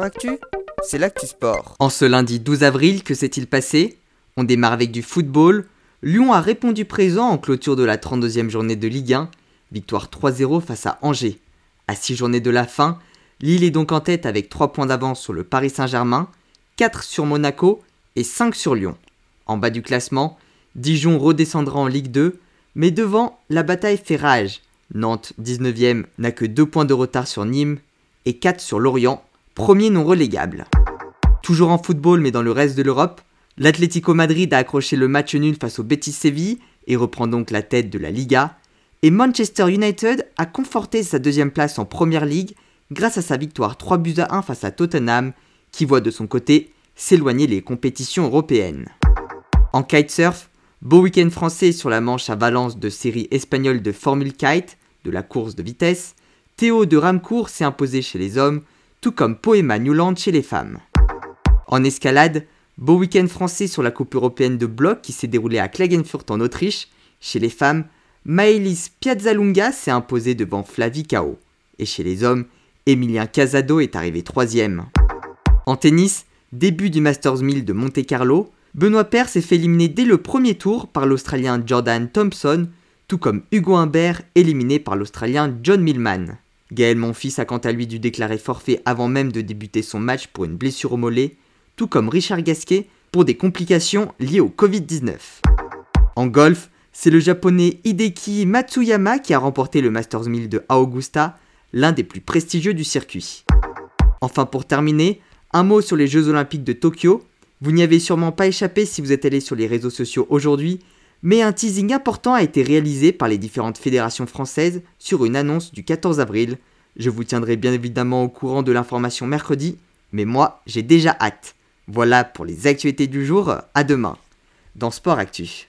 Actu, c'est l'actu sport. En ce lundi 12 avril, que s'est-il passé? On démarre avec du football. Lyon a répondu présent en clôture de la 32e journée de Ligue 1. Victoire 3-0 face à Angers. À 6 journées de la fin, Lille est donc en tête avec 3 points d'avance sur le Paris Saint-Germain, 4 sur Monaco et 5 sur Lyon. En bas du classement, Dijon redescendra en Ligue 2, mais devant, la bataille fait rage. Nantes, 19e, n'a que 2 points de retard sur Nîmes et 4 sur Lorient, premier non relégable. Toujours en football mais dans le reste de l'Europe, l'Atlético Madrid a accroché le match nul face au Betis Séville et reprend donc la tête de la Liga. Et Manchester United a conforté sa deuxième place en Première Ligue grâce à sa victoire 3 buts à 1 face à Tottenham, qui voit de son côté s'éloigner les compétitions européennes. En kitesurf, beau week-end français sur la manche à Valence de série espagnole de Formule Kite, de la course de vitesse, Théo de Ramcourt s'est imposé chez les hommes, tout comme Poema Newland chez les femmes. En escalade, beau week-end français sur la Coupe européenne de bloc qui s'est déroulée à Klagenfurt en Autriche. Chez les femmes, Maëlys Piazzalunga s'est imposée devant Flavie Kao. Et chez les hommes, Emilien Casado est arrivé troisième. En tennis, début du Masters 1000 de Monte Carlo, Benoît Paire s'est fait éliminer dès le premier tour par l'Australien Jordan Thompson, tout comme Hugo Humbert éliminé par l'Australien John Millman. Gaël Monfils a quant à lui dû déclarer forfait avant même de débuter son match pour une blessure au mollet, tout comme Richard Gasquet pour des complications liées au Covid-19. En golf, c'est le japonais Hideki Matsuyama qui a remporté le Masters 1000 de Augusta, l'un des plus prestigieux du circuit. Enfin pour terminer, un mot sur les Jeux olympiques de Tokyo. Vous n'y avez sûrement pas échappé si vous êtes allé sur les réseaux sociaux aujourd'hui, mais un teasing important a été réalisé par les différentes fédérations françaises sur une annonce du 14 avril. Je vous tiendrai bien évidemment au courant de l'information mercredi, mais moi j'ai déjà hâte. Voilà pour les actualités du jour, à demain dans Sport Actu.